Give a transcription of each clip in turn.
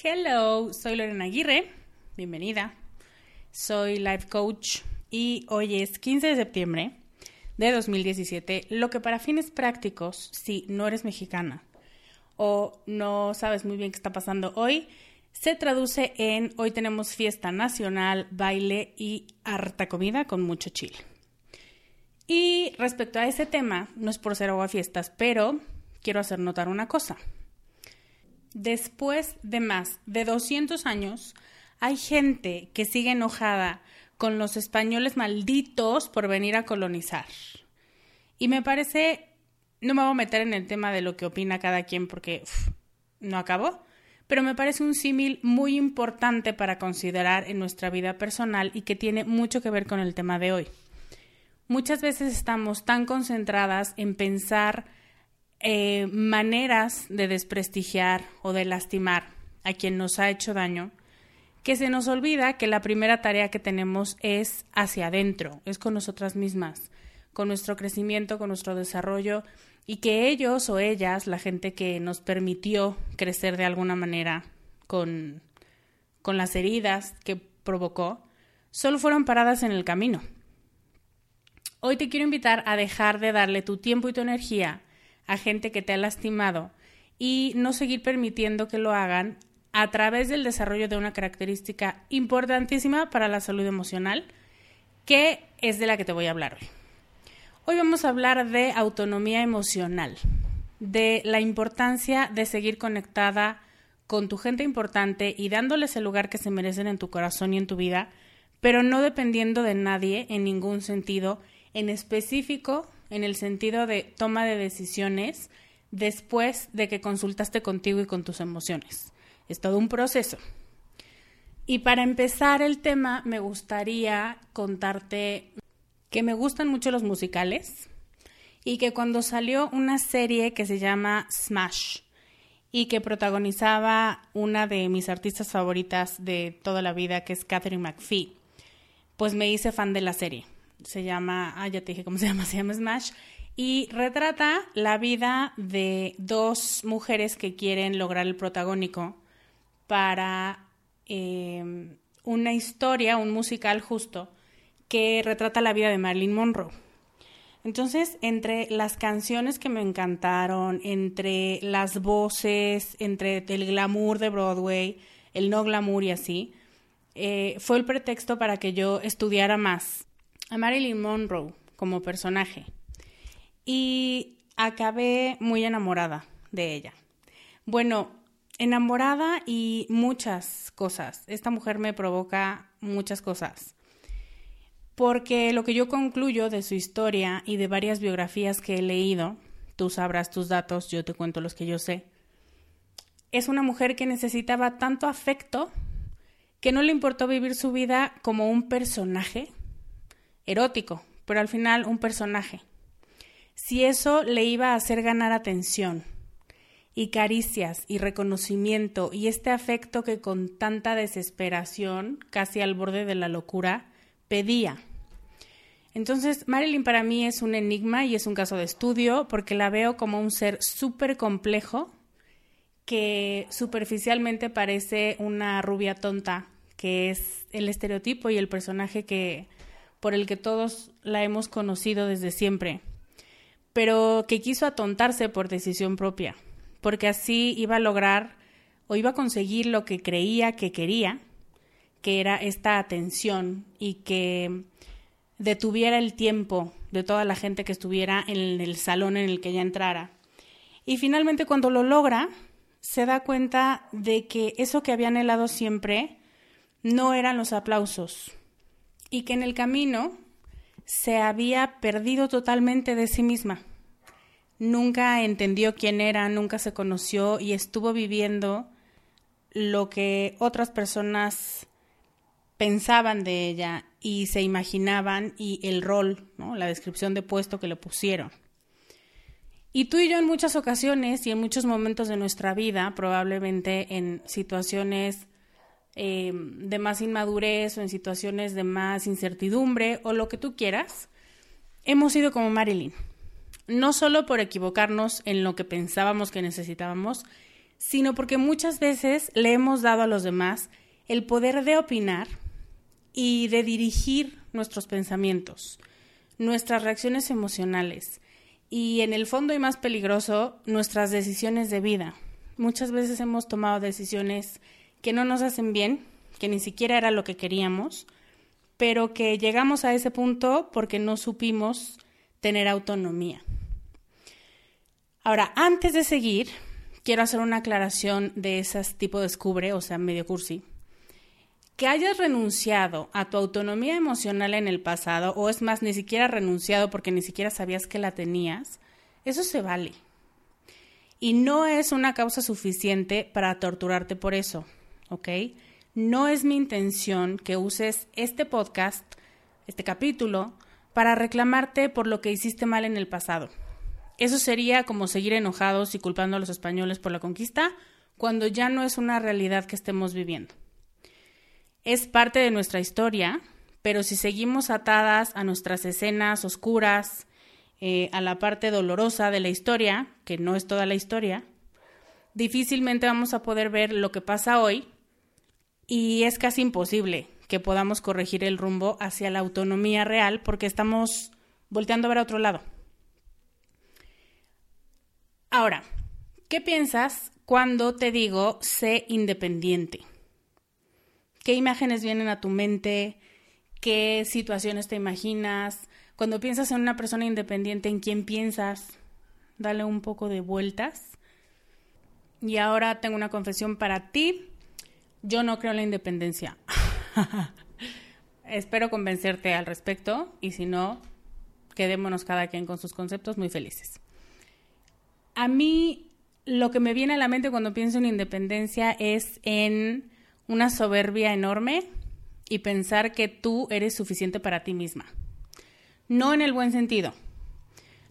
Hello, soy Lorena Aguirre, bienvenida. Soy Life Coach y hoy es 15 de septiembre de 2017, lo que para fines prácticos, si no eres mexicana o no sabes muy bien qué está pasando hoy, se traduce en hoy tenemos fiesta nacional, baile y harta comida con mucho chile. Y respecto a ese tema, no es por ser agua fiestas, pero quiero hacer notar una cosa. Después de más de 200 años, hay gente que sigue enojada con los españoles malditos por venir a colonizar. Y me parece, no me voy a meter en el tema de lo que opina cada quien porque no acabó, pero me parece un símil muy importante para considerar en nuestra vida personal y que tiene mucho que ver con el tema de hoy. Muchas veces estamos tan concentradas en pensar eh, maneras de desprestigiar o de lastimar a quien nos ha hecho daño, que se nos olvida que la primera tarea que tenemos es hacia adentro, es con nosotras mismas, con nuestro crecimiento, con nuestro desarrollo, y que ellos o ellas, la gente que nos permitió crecer de alguna manera con, con las heridas que provocó, solo fueron paradas en el camino. Hoy te quiero invitar a dejar de darle tu tiempo y tu energía a gente que te ha lastimado y no seguir permitiendo que lo hagan a través del desarrollo de una característica importantísima para la salud emocional, que es de la que te voy a hablar hoy. Hoy vamos a hablar de autonomía emocional, de la importancia de seguir conectada con tu gente importante y dándoles el lugar que se merecen en tu corazón y en tu vida, pero no dependiendo de nadie en ningún sentido, en específico en el sentido de toma de decisiones después de que consultaste contigo y con tus emociones. Es todo un proceso. Y para empezar el tema, me gustaría contarte que me gustan mucho los musicales y que cuando salió una serie que se llama Smash y que protagonizaba una de mis artistas favoritas de toda la vida, que es Catherine McPhee, pues me hice fan de la serie. Se llama, ah, ya te dije cómo se llama, se llama Smash. Y retrata la vida de dos mujeres que quieren lograr el protagónico para eh, una historia, un musical justo, que retrata la vida de Marilyn Monroe. Entonces, entre las canciones que me encantaron, entre las voces, entre el glamour de Broadway, el no glamour y así, eh, fue el pretexto para que yo estudiara más a Marilyn Monroe como personaje. Y acabé muy enamorada de ella. Bueno, enamorada y muchas cosas. Esta mujer me provoca muchas cosas porque lo que yo concluyo de su historia y de varias biografías que he leído, tú sabrás tus datos, yo te cuento los que yo sé, es una mujer que necesitaba tanto afecto que no le importó vivir su vida como un personaje erótico, pero al final un personaje. Si eso le iba a hacer ganar atención y caricias y reconocimiento y este afecto que con tanta desesperación, casi al borde de la locura, pedía. Entonces, Marilyn para mí es un enigma y es un caso de estudio porque la veo como un ser súper complejo que superficialmente parece una rubia tonta, que es el estereotipo y el personaje que por el que todos la hemos conocido desde siempre, pero que quiso atontarse por decisión propia, porque así iba a lograr o iba a conseguir lo que creía que quería, que era esta atención y que detuviera el tiempo de toda la gente que estuviera en el salón en el que ella entrara. Y finalmente cuando lo logra, se da cuenta de que eso que había anhelado siempre no eran los aplausos y que en el camino se había perdido totalmente de sí misma. Nunca entendió quién era, nunca se conoció y estuvo viviendo lo que otras personas pensaban de ella y se imaginaban y el rol, ¿no? la descripción de puesto que le pusieron. Y tú y yo en muchas ocasiones y en muchos momentos de nuestra vida, probablemente en situaciones eh, de más inmadurez o en situaciones de más incertidumbre o lo que tú quieras, hemos sido como Marilyn. No solo por equivocarnos en lo que pensábamos que necesitábamos, sino porque muchas veces le hemos dado a los demás el poder de opinar y de dirigir nuestros pensamientos, nuestras reacciones emocionales y en el fondo y más peligroso, nuestras decisiones de vida. Muchas veces hemos tomado decisiones que no nos hacen bien, que ni siquiera era lo que queríamos, pero que llegamos a ese punto porque no supimos tener autonomía. Ahora, antes de seguir, quiero hacer una aclaración de esas tipo descubre, o sea, medio cursi que hayas renunciado a tu autonomía emocional en el pasado, o es más, ni siquiera renunciado porque ni siquiera sabías que la tenías, eso se vale. Y no es una causa suficiente para torturarte por eso, ¿ok? No es mi intención que uses este podcast, este capítulo, para reclamarte por lo que hiciste mal en el pasado. Eso sería como seguir enojados y culpando a los españoles por la conquista cuando ya no es una realidad que estemos viviendo es parte de nuestra historia, pero si seguimos atadas a nuestras escenas oscuras, eh, a la parte dolorosa de la historia, que no es toda la historia, difícilmente vamos a poder ver lo que pasa hoy y es casi imposible que podamos corregir el rumbo hacia la autonomía real porque estamos volteando a ver a otro lado. Ahora, ¿qué piensas cuando te digo sé independiente? ¿Qué imágenes vienen a tu mente? ¿Qué situaciones te imaginas? Cuando piensas en una persona independiente, ¿en quién piensas? Dale un poco de vueltas. Y ahora tengo una confesión para ti. Yo no creo en la independencia. Espero convencerte al respecto y si no, quedémonos cada quien con sus conceptos muy felices. A mí lo que me viene a la mente cuando pienso en independencia es en una soberbia enorme y pensar que tú eres suficiente para ti misma. No en el buen sentido,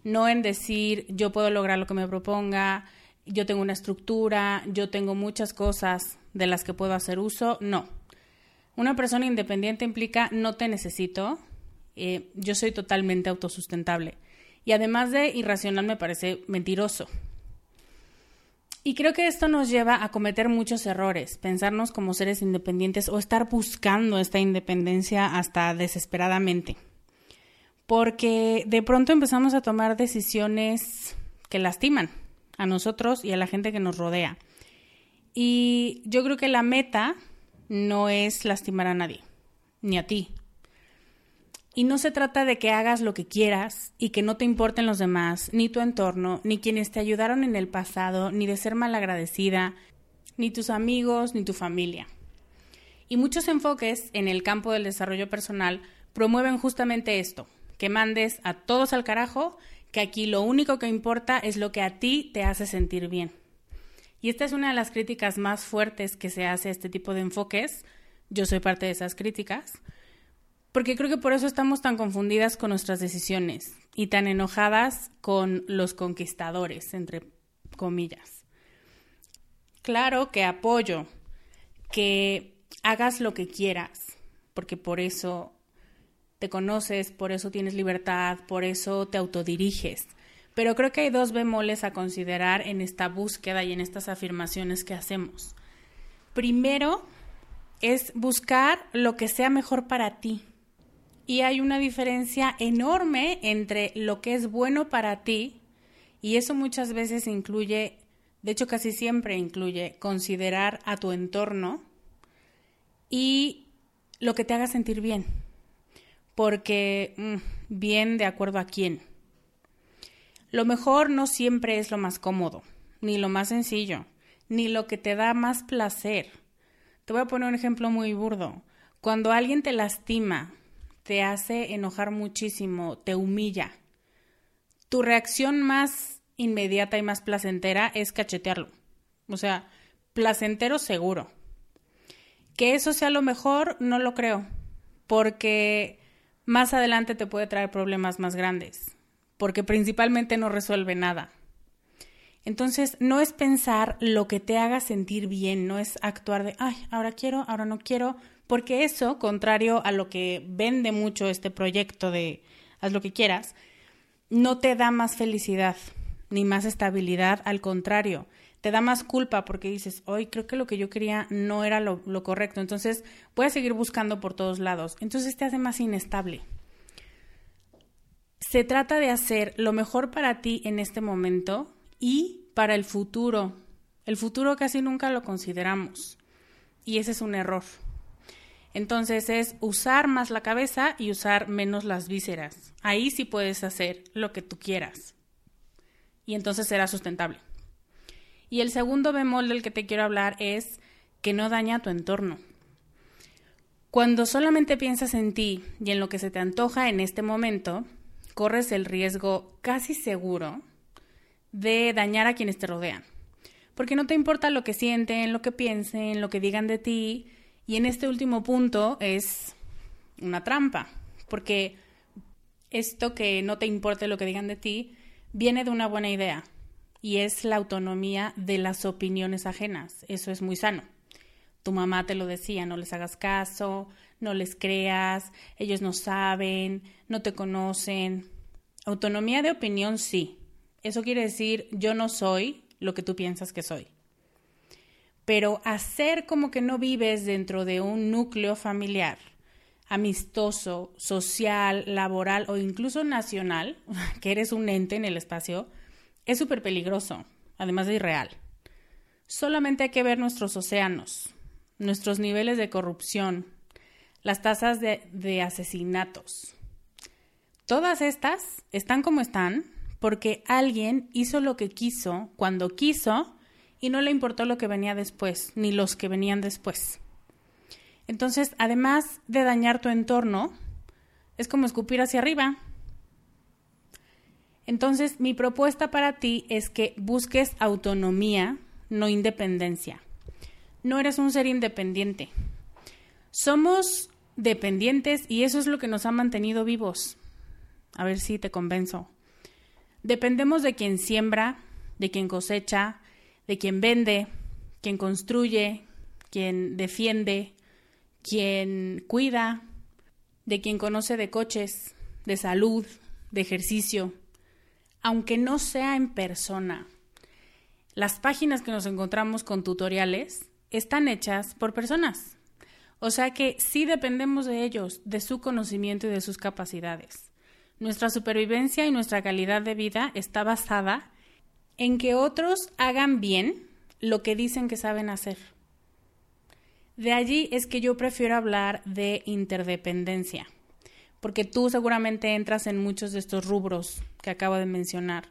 no en decir yo puedo lograr lo que me proponga, yo tengo una estructura, yo tengo muchas cosas de las que puedo hacer uso, no. Una persona independiente implica no te necesito, eh, yo soy totalmente autosustentable. Y además de irracional me parece mentiroso. Y creo que esto nos lleva a cometer muchos errores, pensarnos como seres independientes o estar buscando esta independencia hasta desesperadamente. Porque de pronto empezamos a tomar decisiones que lastiman a nosotros y a la gente que nos rodea. Y yo creo que la meta no es lastimar a nadie, ni a ti. Y no se trata de que hagas lo que quieras y que no te importen los demás, ni tu entorno, ni quienes te ayudaron en el pasado, ni de ser malagradecida, ni tus amigos, ni tu familia. Y muchos enfoques en el campo del desarrollo personal promueven justamente esto, que mandes a todos al carajo que aquí lo único que importa es lo que a ti te hace sentir bien. Y esta es una de las críticas más fuertes que se hace a este tipo de enfoques. Yo soy parte de esas críticas. Porque creo que por eso estamos tan confundidas con nuestras decisiones y tan enojadas con los conquistadores, entre comillas. Claro que apoyo que hagas lo que quieras, porque por eso te conoces, por eso tienes libertad, por eso te autodiriges. Pero creo que hay dos bemoles a considerar en esta búsqueda y en estas afirmaciones que hacemos. Primero es buscar lo que sea mejor para ti. Y hay una diferencia enorme entre lo que es bueno para ti, y eso muchas veces incluye, de hecho casi siempre incluye, considerar a tu entorno y lo que te haga sentir bien porque mm, bien de acuerdo a quién. Lo mejor no siempre es lo más cómodo, ni lo más sencillo, ni lo que te da más placer. Te voy a poner un ejemplo muy burdo. Cuando alguien te lastima, te hace enojar muchísimo, te humilla, tu reacción más inmediata y más placentera es cachetearlo. O sea, placentero seguro. Que eso sea lo mejor, no lo creo, porque más adelante te puede traer problemas más grandes, porque principalmente no resuelve nada. Entonces, no es pensar lo que te haga sentir bien, no es actuar de, ay, ahora quiero, ahora no quiero, porque eso, contrario a lo que vende mucho este proyecto de haz lo que quieras, no te da más felicidad ni más estabilidad, al contrario, te da más culpa porque dices, hoy creo que lo que yo quería no era lo, correcto, entonces voy a seguir buscando por todos lados. Entonces te hace más inestable. Se trata de hacer lo mejor para ti en este momento y para el futuro. El futuro casi nunca lo consideramos y ese es un error. Entonces es usar más la cabeza y usar menos las vísceras. Ahí sí puedes hacer lo que tú quieras y entonces será sustentable. Y el segundo bemol del que te quiero hablar es que no daña tu entorno. Cuando solamente piensas en ti y en lo que se te antoja en este momento, corres el riesgo casi seguro de dañar a quienes te rodean. Porque no te importa lo que sienten, lo que piensen, lo que digan de ti. Y en este último punto es una trampa. Porque esto que no te importe lo que digan de ti viene de una buena idea y es la autonomía de las opiniones ajenas. Eso es muy sano. Tu mamá te lo decía, no les hagas caso, no les creas, ellos no saben, no te conocen. Autonomía de opinión sí. Eso quiere decir yo no soy lo que tú piensas que soy. Pero hacer como que no vives dentro de un núcleo familiar, amistoso, social, laboral o incluso nacional, que eres un ente en el espacio, es súper peligroso, además de irreal. Solamente hay que ver nuestros océanos, nuestros niveles de corrupción, las tasas de, de asesinatos. Todas estas están como están porque alguien hizo lo que quiso cuando quiso y no le importó lo que venía después, ni los que venían después. Entonces, además de dañar tu entorno, es como escupir hacia arriba. Entonces, mi propuesta para ti es que busques autonomía, no independencia. No eres un ser independiente. Somos dependientes y eso es lo que nos ha mantenido vivos. a ver si te convenzo. Dependemos de quien siembra, de quien cosecha, de quien vende, quien construye, quien defiende, quien cuida, de quien conoce de coches, de salud, de ejercicio, aunque no sea en persona. Las páginas que nos encontramos con tutoriales están hechas por personas. O sea que sí dependemos de ellos, de su conocimiento y de sus capacidades. Nuestra supervivencia y nuestra calidad de vida está basada en que otros hagan bien lo que dicen que saben hacer. De allí es que yo prefiero hablar de interdependencia, porque tú seguramente entras en muchos de estos rubros que acabo de mencionar.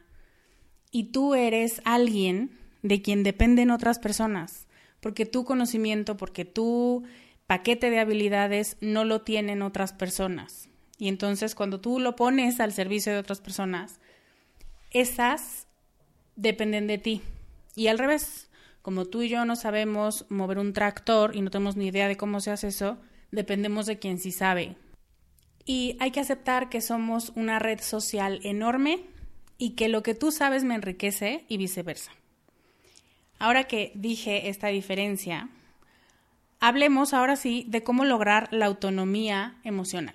Y tú eres alguien de quien dependen otras personas, porque tu conocimiento, porque tu paquete de habilidades no lo tienen otras personas. Y entonces cuando tú lo pones al servicio de otras personas, esas dependen de ti. Y al revés, como tú y yo no sabemos mover un tractor y no tenemos ni idea de cómo se hace eso, dependemos de quien sí sabe. Y hay que aceptar que somos una red social enorme y que lo que tú sabes me enriquece y viceversa. Ahora que dije esta diferencia, hablemos ahora sí de cómo lograr la autonomía emocional.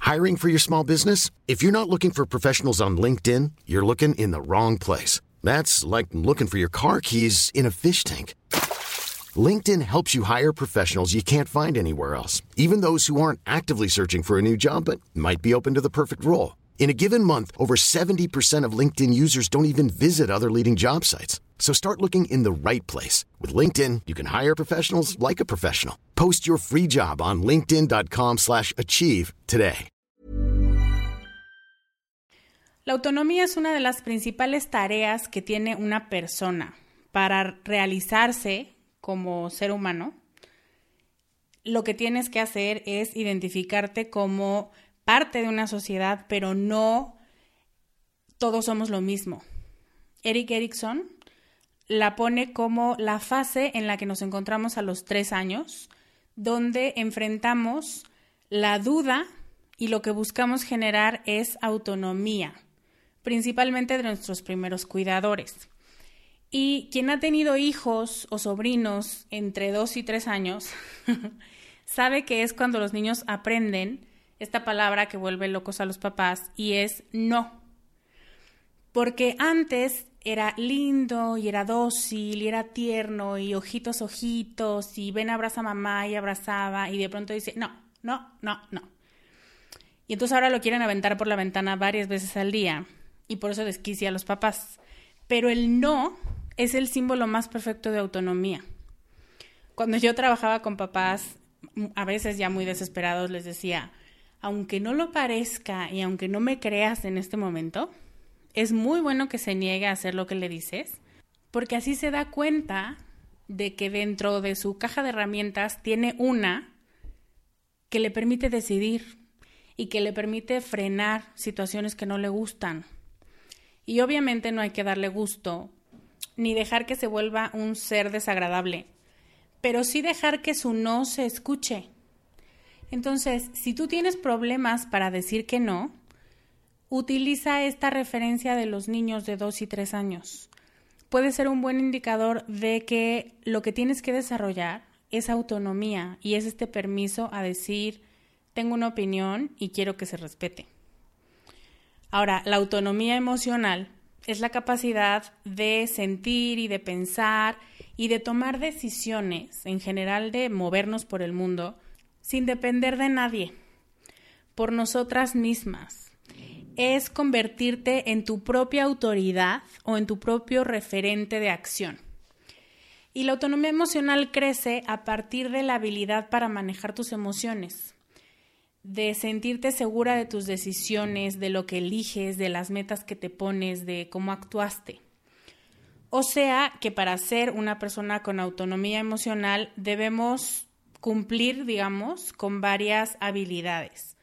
Hiring for your small business? If you're not looking for professionals on LinkedIn, you're looking in the wrong place. That's like looking for your car keys in a fish tank. LinkedIn helps you hire professionals you can't find anywhere else, even those who aren't actively searching for a new job but might be open to the perfect role. In a given month, over 70% of LinkedIn users don't even visit other leading job sites. So start looking in the right place. With LinkedIn, you can hire professionals like a professional. Post your free job on linkedin.com slash achieve today. La autonomía es una de las principales tareas que tiene una persona para realizarse como ser humano. Lo que tienes que hacer es identificarte como parte de una sociedad, pero no todos somos lo mismo. Eric Erickson la pone como la fase en la que nos encontramos a los tres años, donde enfrentamos la duda y lo que buscamos generar es autonomía, principalmente de nuestros primeros cuidadores. Y quien ha tenido hijos o sobrinos entre dos y tres años, sabe que es cuando los niños aprenden esta palabra que vuelve locos a los papás y es no. Porque antes era lindo y era dócil y era tierno y ojitos, ojitos y ven, abraza a mamá y abrazaba y de pronto dice no, no, no, no. Y entonces ahora lo quieren aventar por la ventana varias veces al día y por eso desquicia a los papás. Pero el no es el símbolo más perfecto de autonomía. Cuando yo trabajaba con papás, a veces ya muy desesperados, les decía, aunque no lo parezca y aunque no me creas en este momento, es muy bueno que se niegue a hacer lo que le dices, porque así se da cuenta de que dentro de su caja de herramientas tiene una que le permite decidir y que le permite frenar situaciones que no le gustan. Y obviamente no hay que darle gusto ni dejar que se vuelva un ser desagradable, pero sí dejar que su no se escuche entonces, si tú tienes problemas para decir que no, utiliza esta referencia de los niños de 2 y 3 años. Puede ser un buen indicador de que lo que tienes que desarrollar es autonomía y es este permiso a decir, tengo una opinión y quiero que se respete. Ahora, la autonomía emocional es la capacidad de sentir y de pensar y de tomar decisiones, en general de movernos por el mundo, sin depender de nadie, por nosotras mismas. Es convertirte en tu propia autoridad o en tu propio referente de acción. Y la autonomía emocional crece a partir de la habilidad para manejar tus emociones, de sentirte segura de tus decisiones, de lo que eliges, de las metas que te pones, de cómo actuaste. O sea que para ser una persona con autonomía emocional debemos cumplir, digamos, con varias habilidades.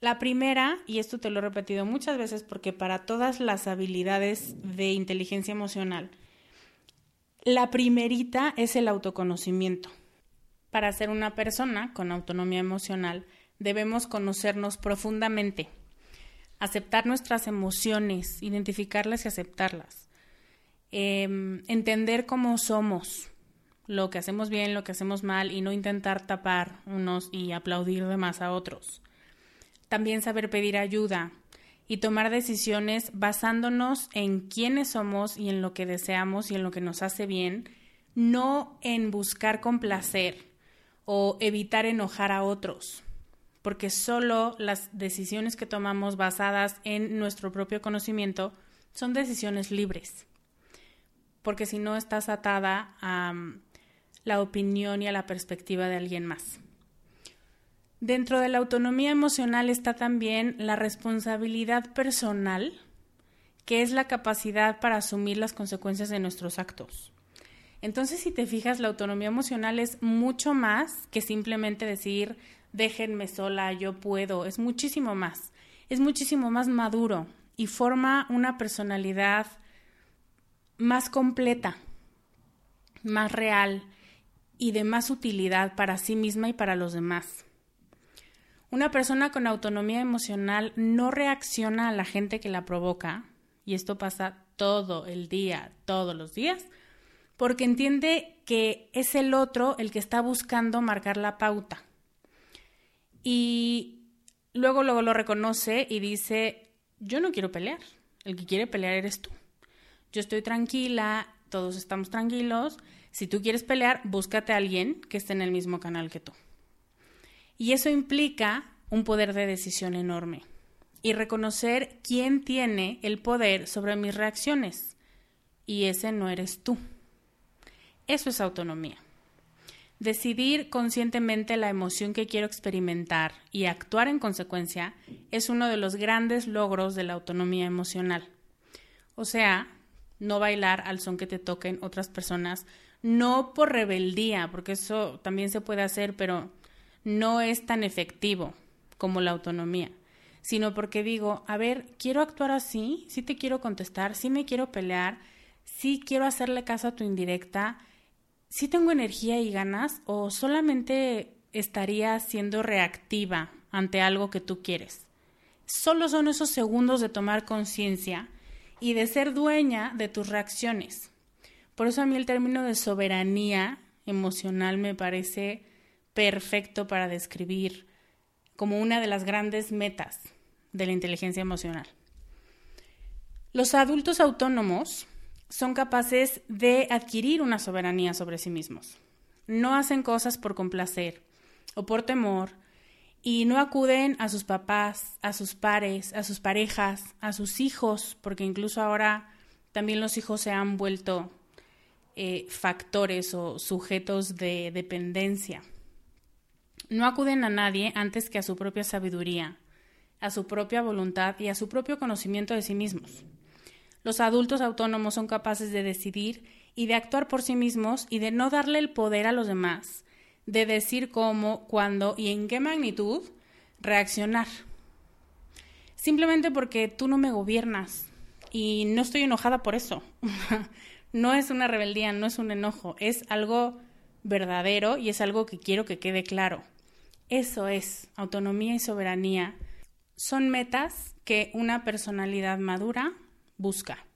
La primera, y esto te lo he repetido muchas veces porque para todas las habilidades de inteligencia emocional, la primerita es el autoconocimiento. Para ser una persona con autonomía emocional, debemos conocernos profundamente, aceptar nuestras emociones, identificarlas y aceptarlas, em, entender cómo somos, lo que hacemos bien, lo que hacemos mal y no intentar tapar unos y aplaudir de más a otros. También saber pedir ayuda y tomar decisiones basándonos en quiénes somos y en lo que deseamos y en lo que nos hace bien, no en buscar complacer o evitar enojar a otros, porque solo las decisiones que tomamos basadas en nuestro propio conocimiento son decisiones libres, porque si no estás atada a la opinión y a la perspectiva de alguien más. Dentro de la autonomía emocional está también la responsabilidad personal, que es la capacidad para asumir las consecuencias de nuestros actos. Entonces, si te fijas, la autonomía emocional es mucho más que simplemente decir, déjenme sola, yo puedo, es muchísimo más, es muchísimo más maduro y forma una personalidad más completa, más real, y de más utilidad para sí misma y para los demás. Una persona con autonomía emocional no reacciona a la gente que la provoca, y esto pasa todo el día, todos los días, porque entiende que es el otro el que está buscando marcar la pauta. Y luego, luego lo reconoce y dice, yo no quiero pelear, el que quiere pelear eres tú. Yo estoy tranquila, todos estamos tranquilos, si tú quieres pelear, búscate a alguien que esté en el mismo canal que tú. Y eso implica un poder de decisión enorme y reconocer quién tiene el poder sobre mis reacciones. Y ese no eres tú. Eso es autonomía. Decidir conscientemente la emoción que quiero experimentar y actuar en consecuencia es uno de los grandes logros de la autonomía emocional. O sea, no bailar al son que te toquen otras personas no por rebeldía, porque eso también se puede hacer, pero no es tan efectivo como la autonomía, sino porque digo, a ver, quiero actuar así, sí te quiero contestar, sí me quiero pelear, sí quiero hacerle caso a tu indirecta, sí tengo energía y ganas o solamente estaría siendo reactiva ante algo que tú quieres. Solo son esos segundos de tomar conciencia y de ser dueña de tus reacciones. Por eso a mí el término de soberanía emocional me parece perfecto para describir como una de las grandes metas de la inteligencia emocional. Los adultos autónomos son capaces de adquirir una soberanía sobre sí mismos. No hacen cosas por complacer o por temor y no acuden a sus papás, a sus pares, a sus parejas, a sus hijos, porque incluso ahora también los hijos se han vuelto eh, factores o sujetos de dependencia. No acuden a nadie antes que a su propia sabiduría, a su propia voluntad y a su propio conocimiento de sí mismos. Los adultos autónomos son capaces de decidir y de actuar por sí mismos y de no darle el poder a los demás, de decir cómo, cuándo y en qué magnitud reaccionar. Simplemente porque tú no me gobiernas y no estoy enojada por eso. no es una rebeldía, no es un enojo, es algo verdadero y es algo que quiero que quede claro. Eso es autonomía y soberanía. Son metas que una personalidad madura busca.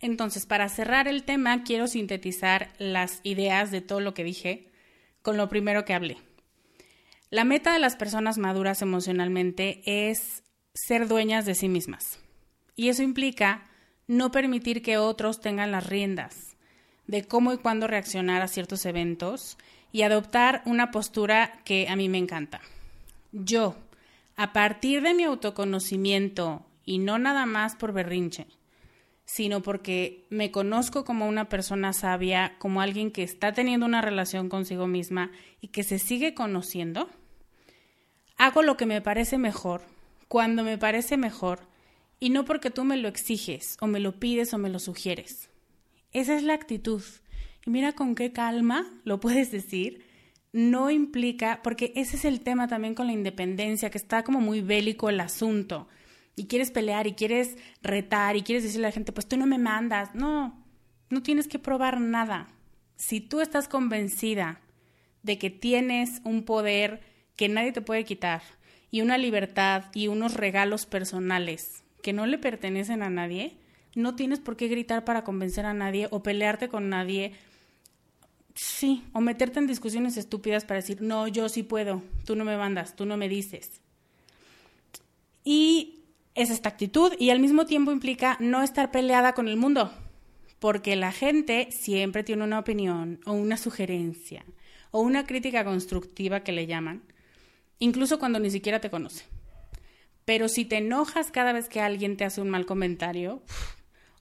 Entonces, para cerrar el tema, quiero sintetizar las ideas de todo lo que dije con lo primero que hablé. La meta de las personas maduras emocionalmente es ser dueñas de sí mismas. Y eso implica no permitir que otros tengan las riendas de cómo y cuándo reaccionar a ciertos eventos y adoptar una postura que a mí me encanta. Yo, a partir de mi autoconocimiento y no nada más por berrinche, sino porque me conozco como una persona sabia, como alguien que está teniendo una relación consigo misma y que se sigue conociendo, hago lo que me parece mejor, cuando me parece mejor, y no porque tú me lo exiges o me lo pides o me lo sugieres. Esa es la actitud. Y mira con qué calma lo puedes decir. No implica, porque ese es el tema también con la independencia, que está como muy bélico el asunto. Y quieres pelear y quieres retar y quieres decirle a la gente, pues tú no me mandas. No, no tienes que probar nada. Si tú estás convencida de que tienes un poder que nadie te puede quitar y una libertad y unos regalos personales que no le pertenecen a nadie, no tienes por qué gritar para convencer a nadie o pelearte con nadie. Sí, o meterte en discusiones estúpidas para decir, no, yo sí puedo, tú no me mandas, tú no me dices. Y es esta actitud y al mismo tiempo implica no estar peleada con el mundo, porque la gente siempre tiene una opinión o una sugerencia o una crítica constructiva que le llaman incluso cuando ni siquiera te conoce. Pero si te enojas cada vez que alguien te hace un mal comentario,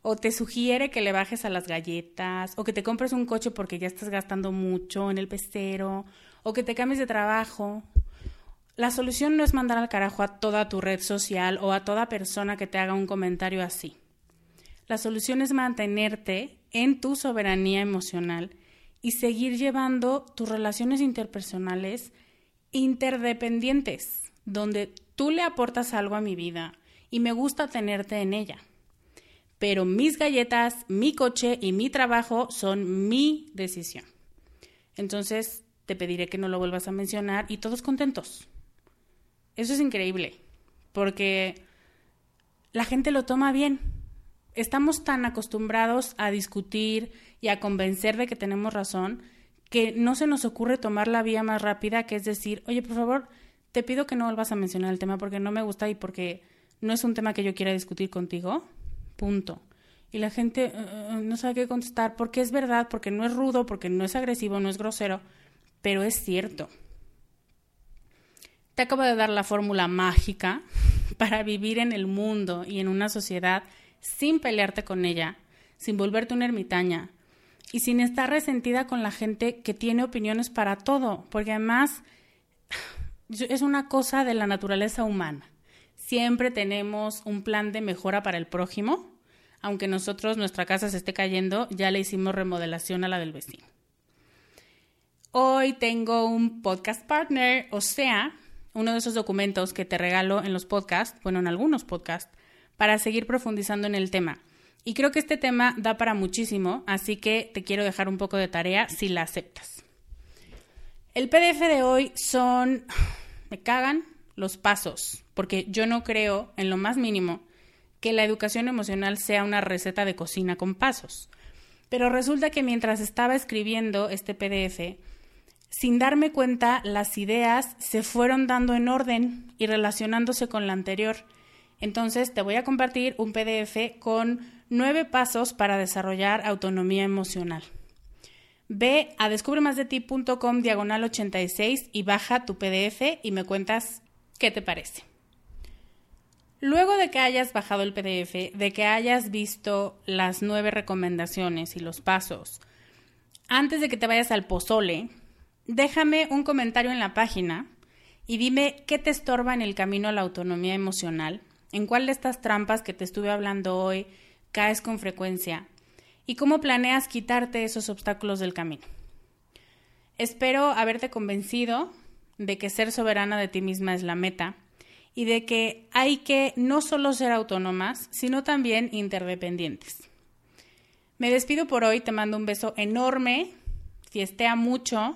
o te sugiere que le bajes a las galletas, o que te compres un coche porque ya estás gastando mucho en el pecero, o que te cambies de trabajo, la solución no es mandar al carajo a toda tu red social o a toda persona que te haga un comentario así. La solución es mantenerte en tu soberanía emocional y seguir llevando tus relaciones interpersonales interdependientes, donde tú le aportas algo a mi vida y me gusta tenerte en ella. Pero mis galletas, mi coche y mi trabajo son mi decisión. Entonces te pediré que no lo vuelvas a mencionar y todos contentos. Eso es increíble, porque la gente lo toma bien. Estamos tan acostumbrados a discutir y a convencer de que tenemos razón que no se nos ocurre tomar la vía más rápida, que es decir, oye, por favor, te pido que no vuelvas a mencionar el tema porque no me gusta y porque no es un tema que yo quiera discutir contigo. Punto. Y la gente eh, no sabe qué contestar porque es verdad, porque no es rudo, porque no es agresivo, no es grosero, pero es cierto. Te acabo de dar la fórmula mágica para vivir en el mundo y en una sociedad sin pelearte con ella, sin volverte una ermitaña, y sin estar resentida con la gente que tiene opiniones para todo, porque además es una cosa de la naturaleza humana. Siempre tenemos un plan de mejora para el prójimo, aunque nosotros nuestra casa se esté cayendo, ya le hicimos remodelación a la del vecino. Hoy tengo un podcast partner, o sea, uno de esos documentos que te regalo en los podcasts, bueno, en algunos podcasts, para seguir profundizando en el tema. Y creo que este tema da para muchísimo, así que te quiero dejar un poco de tarea si la aceptas. El PDF de hoy son, me cagan los pasos, porque yo no creo en lo más mínimo que la educación emocional sea una receta de cocina con pasos. Pero resulta que mientras estaba escribiendo este PDF, sin darme cuenta, las ideas se fueron dando en orden y relacionándose con la anterior. Entonces te voy a compartir un PDF con nueve pasos para desarrollar autonomía emocional. Ve a descubremasdeti.com diagonal 86 y baja tu PDF y me cuentas qué te parece. Luego de que hayas bajado el PDF, de que hayas visto las nueve recomendaciones y los pasos, antes de que te vayas al pozole, déjame un comentario en la página y dime qué te estorba en el camino a la autonomía emocional, en cuál de estas trampas que te estuve hablando hoy caes con frecuencia y cómo planeas quitarte esos obstáculos del camino. Espero haberte convencido de que ser soberana de ti misma es la meta y de que hay que no solo ser autónomas, sino también interdependientes. Me despido por hoy, te mando un beso enorme, fiestea mucho.